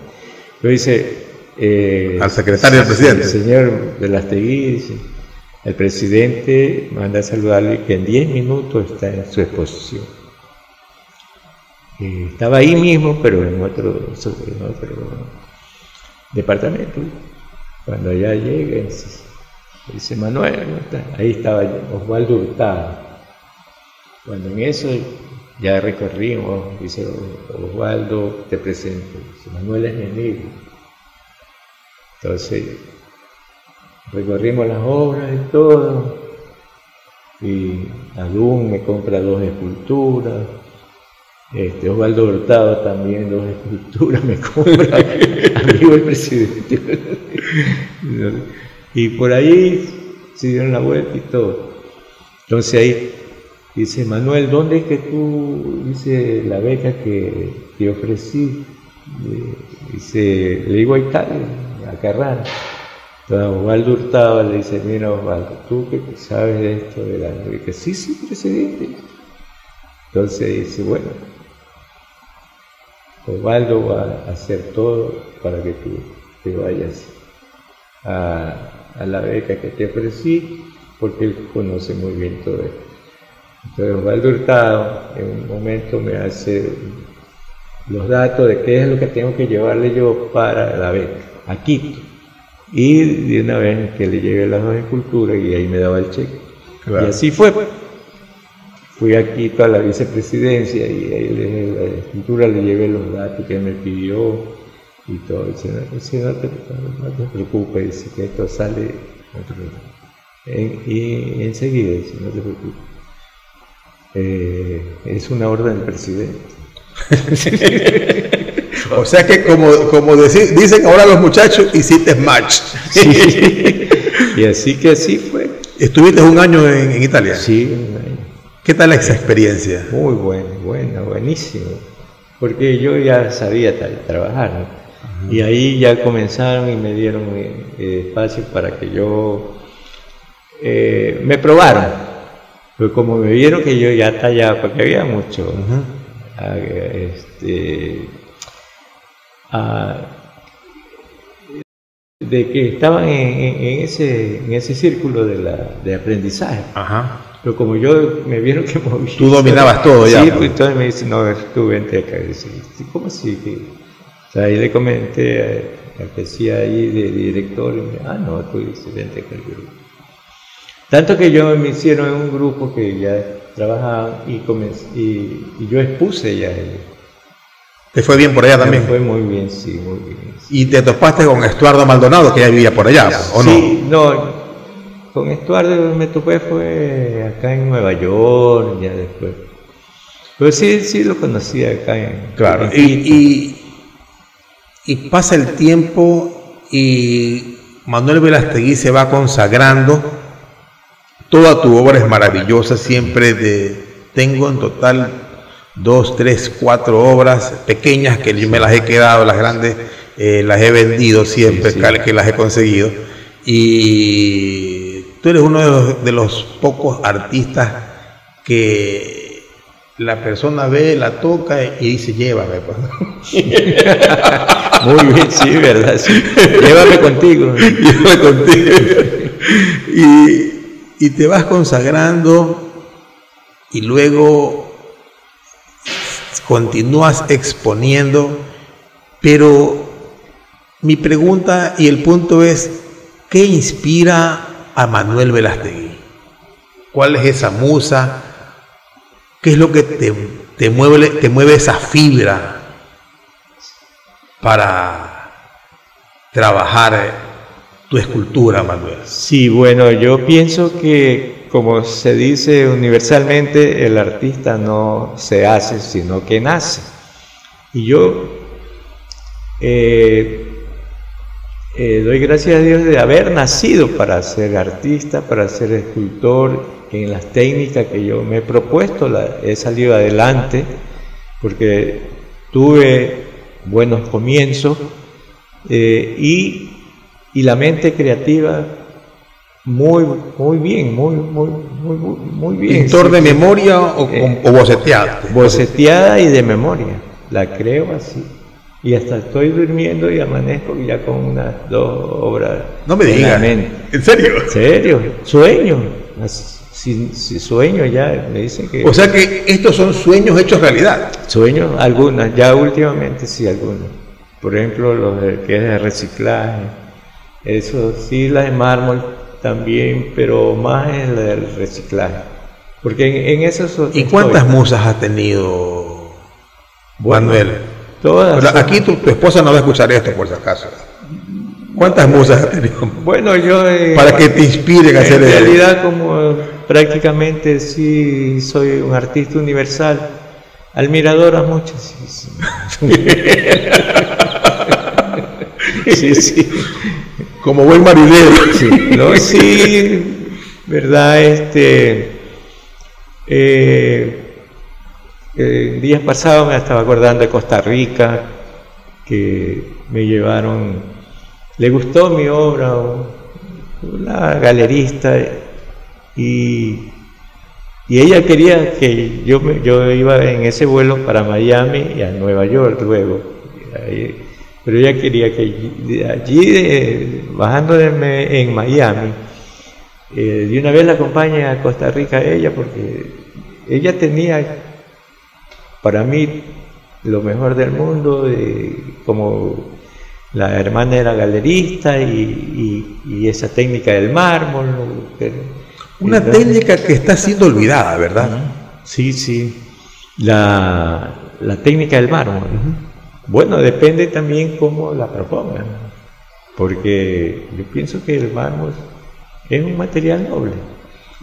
B: Lo dice...
A: Eh, Al secretario del presidente.
B: El señor Velastegui dice, el presidente manda a saludarle que en 10 minutos está en su exposición. estaba ahí mismo, pero en otro, en otro departamento. Cuando ya llega, Dice Manuel, ahí estaba Osvaldo Hurtado. Cuando en eso ya recorrimos, dice Osvaldo, te presento. Manuel es mi amigo. Entonces, recorrimos las obras y todo. Y Adún me compra dos esculturas. Este, Osvaldo Hurtado también dos esculturas me compra, amigo del presidente. Y por ahí se dieron la vuelta y todo. Entonces ahí dice, Manuel, ¿dónde es que tú, dice, la beca que te ofrecí? Dice, le digo a Italia, a Carrara. Entonces Osvaldo Hurtado le dice, mira Osvaldo, tú que sabes de esto de la beca. Sí, sí, presidente. Entonces dice, bueno, Osvaldo va a hacer todo para que tú te vayas a, a la beca que te ofrecí, porque él conoce muy bien todo esto. Entonces Osvaldo Hurtado en un momento me hace los datos de qué es lo que tengo que llevarle yo para la beca, a Quito. Y de una vez que le llevé las dos esculturas y ahí me daba el cheque. Y así fue. Fui a Quito a la vicepresidencia y ahí le, la escultura le llevé los datos que me pidió y todo. Dice, no, te, preocupes, que esto sale. y enseguida dice, no te preocupes. Eh, es una orden del presidente.
A: o sea que como, como dicen ahora los muchachos, hiciste match.
B: Y así que así fue.
A: ¿Estuviste un año en, Italia?
B: Sí, un año.
A: ¿Qué tal esa experiencia?
B: Muy buena, buena, buenísimo. Porque yo ya sabía trabajar, ¿no? Y ahí ya comenzaron y me dieron eh, espacio para que yo eh, me probaran. Pues como me vieron que yo ya tallaba, porque había mucho, este, de que estaban en, ese, en ese círculo de, la, de aprendizaje. Pero como yo me vieron que
A: Tú dominabas todo ya.
B: Sí, pues entonces me dicen, no, tú vente acá. Y dice, ¿cómo así? ahí le comenté que decía ahí de director, y me ah, no, tú con el grupo. Tanto que yo me hicieron en un grupo que ya trabajaban y, y, yo expuse ya.
A: ¿Te fue bien por allá también?
B: Me fue muy bien, sí, muy bien.
A: ¿Y te topaste con Estuardo Maldonado, que ya vivía por allá, o no?
B: Sí, no, con Estuardo me topé fue acá en Nueva York, ya después. Pero sí, sí lo conocía acá en...
A: Claro, y y pasa el tiempo y Manuel Velastegui se va consagrando. Toda tu obra es maravillosa, siempre de, tengo en total dos, tres, cuatro obras pequeñas que yo me las he quedado, las grandes eh, las he vendido siempre, que las he conseguido. Y tú eres uno de los, de los pocos artistas que la persona ve, la toca y dice, llévame. Pues".
B: Muy bien, sí, ¿verdad? Llévame contigo. Llévame contigo.
A: Y, y te vas consagrando y luego continúas exponiendo, pero mi pregunta y el punto es, ¿qué inspira a Manuel Velastegui? ¿Cuál es esa musa? ¿Qué es lo que te, mueve, te mueve esa fibra para trabajar tu escultura, Manuel?
B: Sí, bueno, yo pienso que, como se dice universalmente, el artista no se hace, sino que nace. Y yo eh, eh, doy gracias a Dios de haber nacido para ser artista, para ser escultor, en las técnicas que yo me he propuesto, he salido adelante, porque tuve buenos comienzos eh, y, la mente creativa muy, muy bien, muy, muy, muy, muy bien.
A: ¿Pintor de memoria o, eh, o boceteada?
B: Boceteada y de memoria, la creo así y hasta estoy durmiendo y amanezco ya con unas dos obras.
A: No me digas. ¿En serio?
B: ¿En serio? Sueño. Si, sueño ya, me dicen que...
A: O sea que estos son sueños hechos realidad.
B: Sueños, algunas, ya últimamente sí, algunas. Por ejemplo, los que es de reciclaje. Eso sí, las de mármol también, pero más es la del reciclaje. Porque en, eso...
A: ¿Y cuántas musas ha tenido Manuel? aquí tu, esposa no va a escuchar esto, por si acaso. ¿Cuántas musas has tenido?
B: Bueno, yo...
A: Eh, Para que te inspiren a hacer
B: En realidad, como prácticamente sí soy un artista universal, admirador a muchas.
A: Sí, sí. Como buen marinero.
B: Sí, no, sí, verdad, este... Eh, eh, días pasados me estaba acordando de Costa Rica, que me llevaron, le gustó mi obra, una galerista, y, y ella quería que yo, yo iba en ese vuelo para Miami y a Nueva York luego. Pero ella quería que allí, bajando en Miami, eh, de una vez la acompañe a Costa Rica ella, porque ella tenía para mí lo mejor del mundo, como la hermana era galerista y, esa técnica del mármol.
A: Una técnica que está siendo olvidada, ¿verdad?
B: Sí, sí. La, técnica del mármol. Bueno, depende también cómo la propongan, porque yo pienso que el mármol es un material noble.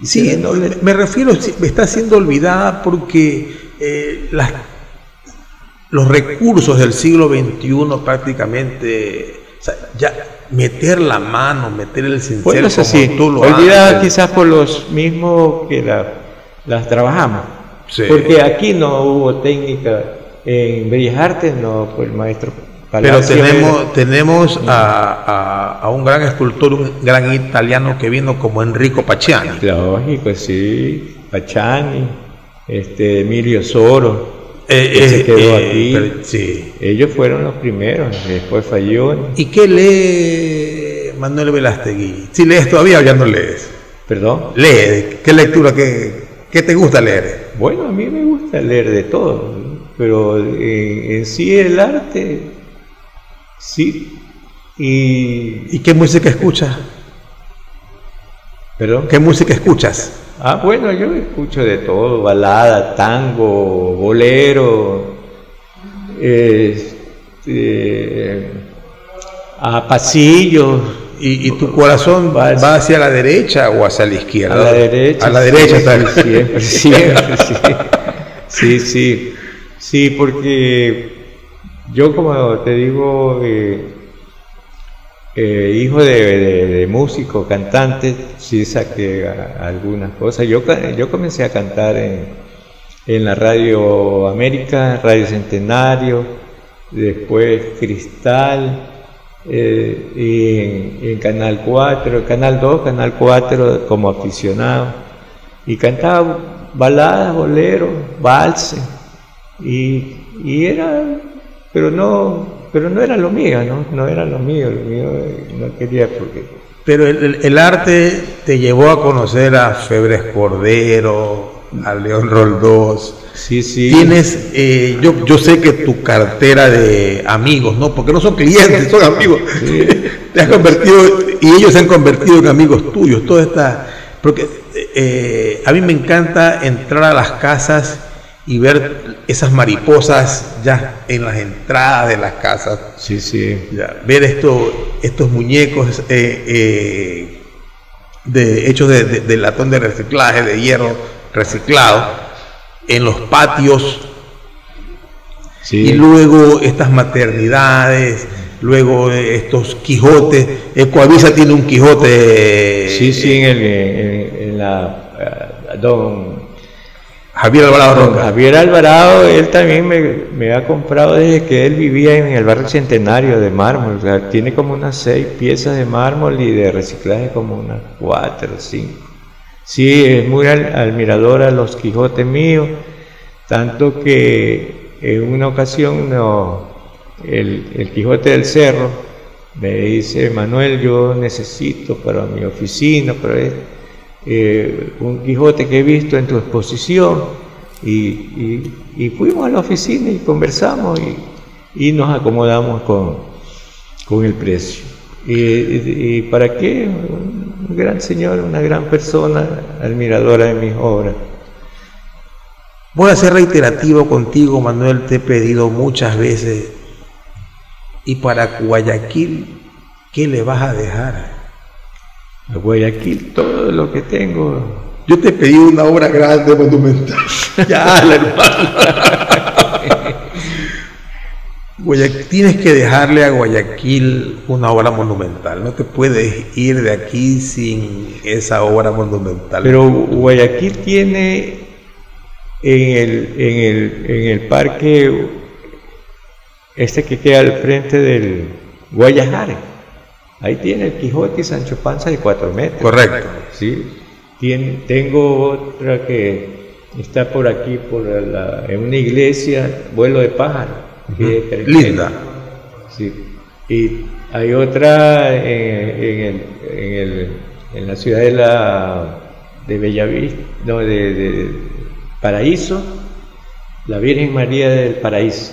A: Sí, noble. me refiero, está siendo olvidada porque eh, los recursos del siglo XXI prácticamente, ya meter la mano, meter el cincel
B: bueno, como tú lo Olvida quizás por los mismos que las trabajamos. Porque aquí no hubo técnica, en Bellas Artes no fue el maestro
A: pero tenemos, tenemos a, a, un gran escultor, un gran italiano que vino como Enrico Pacciani.
B: Lógico, sí, Pacciani este, Emilio Soro,
A: eh, que se eh, quedó eh, aquí.
B: sí. Ellos fueron los primeros, después falló.
A: ¿Y qué lee Manuel Velastegui? Si lees todavía o ya no lees.
B: ¿Perdón?
A: Lee, ¿qué lectura, qué, qué te gusta leer?
B: Bueno, a mí me gusta leer de todo, pero en, sí el arte, sí.
A: ¿Y, ¿Y qué música escuchas? ¿Perdón? ¿Qué música escuchas?
B: Ah, bueno, yo escucho de todo, balada, tango, bolero, este, a pasillos.
A: ¿Y, tu corazón va, hacia la derecha o hacia la izquierda?
B: A la derecha.
A: A la derecha
B: Siempre, siempre, sí. Sí, sí. Sí, porque yo como te digo, eh, eh, hijo de, músico, cantante, sí saqué algunas cosas. Yo, yo comencé a cantar en, en la Radio América, Radio Centenario, después Cristal, eh, y en, Canal 4, Canal 2, Canal 4 como aficionado. Y cantaba baladas, boleros, valses. Y, y, era, pero no, pero no era lo mío, ¿no? No era lo mío, lo mío no quería porque...
A: Pero el, el arte te llevó a conocer a Febres Cordero, a León Roldós,
B: Sí, sí.
A: Tienes, eh, yo, yo sé que tu cartera de amigos, ¿no? Porque no son clientes, son amigos. Te has convertido, y ellos se han convertido en amigos tuyos. Todo está. Porque eh, a mí me encanta entrar a las casas y ver esas mariposas ya en las entradas de las casas.
B: Sí, sí.
A: ver esto, estos muñecos eh, de, hechos de, de latón de reciclaje, de hierro reciclado en los patios. Y luego estas maternidades, luego estos Quijotes. Ecoavisa tiene un Quijote.
B: Sí, sí, en, el, en, la. Eh, don
A: Javier Alvarado
B: Javier Alvarado, él también me, ha comprado desde que él vivía en el barrio Centenario de mármol. tiene como unas seis piezas de mármol y de reciclaje como unas cuatro o cinco. Sí, es muy admirador a los Quijotes míos, tanto que en una ocasión el, Quijote del Cerro me dice, Manuel, yo necesito para mi oficina, para eh, un Quijote que he visto en tu exposición, y, fuimos a la oficina y conversamos y, nos acomodamos con, con el precio. Y, para qué? Un gran señor, una gran persona, admiradora de mis obras.
A: Voy a ser reiterativo contigo, Manuel, te he pedido muchas veces. Y para Guayaquil, ¿qué le vas a dejar?
B: A Guayaquil, todo lo que tengo.
A: Yo te pedí una obra grande, monumental. ya, hermano tienes que dejarle a Guayaquil una obra monumental. No te puedes ir de aquí sin esa obra monumental.
B: Pero Guayaquil tiene en el, en el, en el parque, este que queda al frente del Guayajare, ahí tiene el Quijote y Sancho Panza de cuatro metros.
A: Correcto.
B: Sí. Tiene, tengo otra que está por aquí, por en una iglesia, vuelo de pájaro
A: Linda.
B: Sí. Y hay otra en, en, en, la ciudad de, la, de Bellavista, no, de, Paraíso, la Virgen María del Paraíso.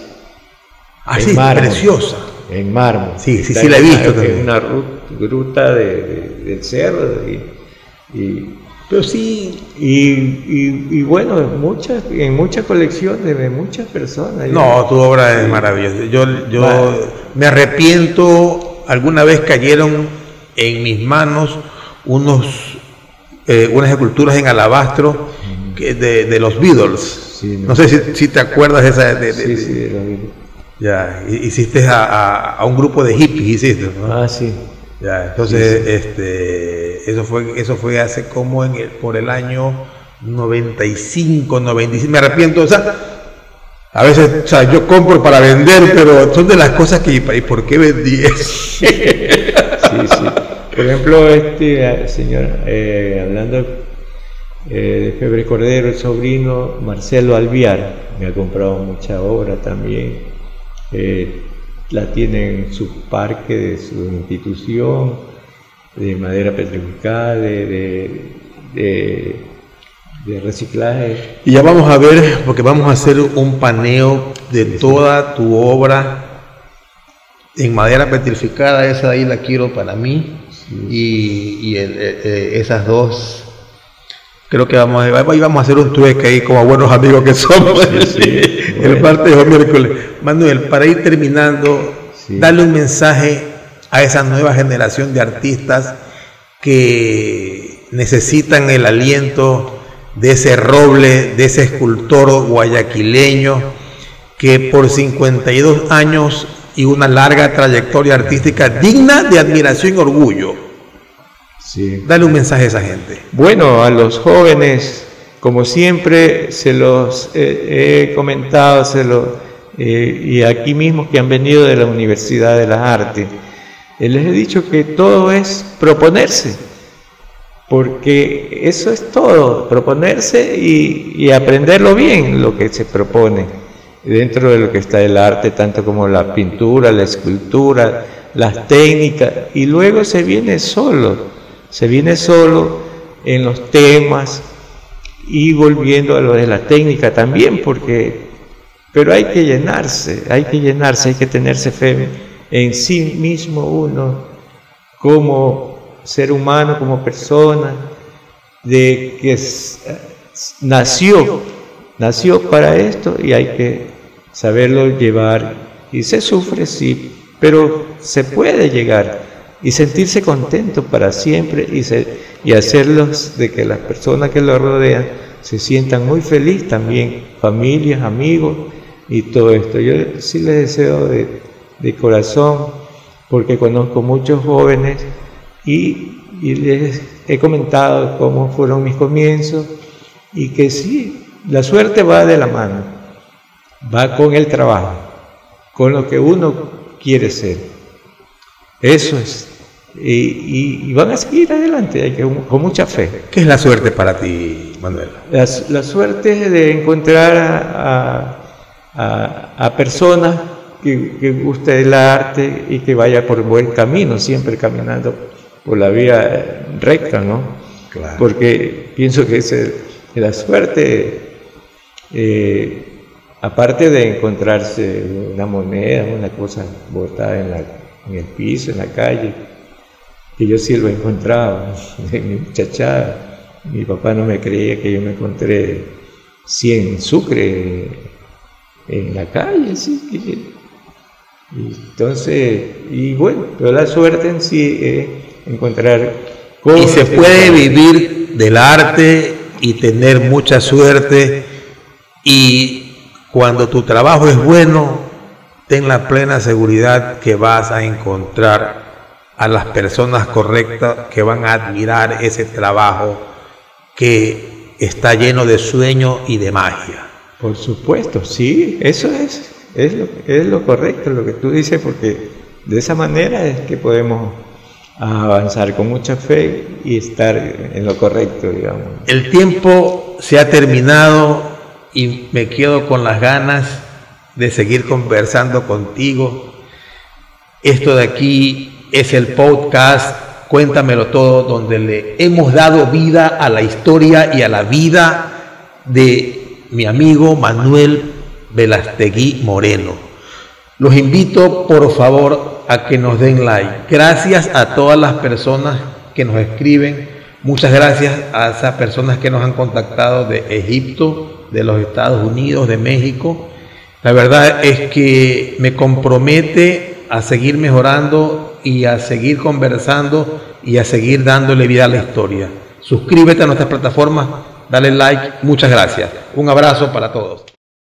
A: Ah, sí, preciosa.
B: En mármol.
A: Sí, sí, sí, la he visto.
B: En una gruta del cerro y
A: pero sí,
B: y, bueno, muchas, en muchas colecciones de muchas personas.
A: No, tu obra es maravillosa. Yo, yo me arrepiento, alguna vez cayeron en mis manos unos, eh, unas esculturas en alabastro de, los Beatles. no, sé si, te acuerdas de esa. De,
B: sí, sí, de los
A: Ya, hiciste a, un grupo de hippies, hiciste.
B: Ah, sí.
A: Ya, entonces, este, eso fue, eso fue hace como en el, por el año 95, 95, me arrepiento, o sea, a veces, o sea, yo compro para vender, pero son de las cosas que, ¿y por qué vendí eso? sí,
B: sí. Por ejemplo, este señor, eh, hablando eh, de Febre Cordero, el sobrino Marcelo Alviar, me ha comprado mucha obra también. Eh, la tiene en su parque de su institución, de madera petrificada, de, de, reciclaje.
A: Y ya vamos a ver, porque vamos a hacer un paneo de toda tu obra en madera petrificada, esa de ahí la quiero para mí, y, eh, eh, esas dos creo que vamos a, vamos a hacer un trueque ahí como buenos amigos que somos. El martes o miércoles. Manuel, para ir terminando, darle un mensaje a esa nueva generación de artistas que necesitan el aliento de ese roble, de ese escultor guayaquileño que por 52 años y una larga trayectoria artística digna de admiración y orgullo Dale un mensaje a esa gente.
B: Bueno, a los jóvenes, como siempre se los he comentado, se lo, eh, y aquí mismo que han venido de la Universidad de las Artes, les he dicho que todo es proponerse, porque eso es todo, proponerse y, aprenderlo bien, lo que se propone, dentro de lo que está el arte, tanto como la pintura, la escultura, las técnicas, y luego se viene solo, se viene solo en los temas y volviendo a lo de la técnica también, porque, pero hay que llenarse, hay que llenarse, hay que tenerse fe en sí mismo uno como ser humano, como persona, de que nació, nació para esto y hay que saberlo llevar. Y se sufre, sí, pero se puede llegar y sentirse contento para siempre y, y hacerlos de que las personas que lo rodean se sientan muy felices también, familias, amigos y todo esto. Yo sí les deseo de de corazón, porque conozco muchos jóvenes y, les he comentado cómo fueron mis comienzos y que sí, la suerte va de la mano, va con el trabajo, con lo que uno quiere ser. Eso es. Y, van a seguir adelante hay que, con mucha fe.
A: ¿Qué es la suerte para ti, Manuel?
B: La, suerte es de encontrar a, a, a personas que, guste el arte y que vaya por buen camino, siempre caminando por la vía recta, ¿no? Porque pienso que es la suerte, eh, aparte de encontrarse una moneda, una cosa botada en, la, en el piso, en la calle, que yo sí lo encontraba, en mi muchachada. Mi papá no me creía que yo me encontré 100 sucre en la calle, sí, entonces, y bueno, pero la suerte en sí es encontrar
A: Y se puede vivir del arte y tener mucha suerte. Y cuando tu trabajo es bueno, ten la plena seguridad que vas a encontrar a las personas correctas que van a admirar ese trabajo que está lleno de sueño y de magia.
B: Por supuesto, sí, eso es. Es lo, es lo correcto, lo que tú dices, porque de esa manera es que podemos avanzar con mucha fe y estar en lo correcto, digamos.
A: El tiempo se ha terminado y me quedo con las ganas de seguir conversando contigo. Esto de aquí es el podcast Cuéntamelo todo, donde le hemos dado vida a la historia y a la vida de mi amigo Manuel Velastegui Moreno. Los invito por favor a que nos den like. Gracias a todas las personas que nos escriben. Muchas gracias a esas personas que nos han contactado de Egipto, de los Estados Unidos, de México. La verdad es que me compromete a seguir mejorando y a seguir conversando y a seguir dándole vida a la historia. Suscríbete a nuestras plataformas, dale like, muchas gracias. Un abrazo para todos.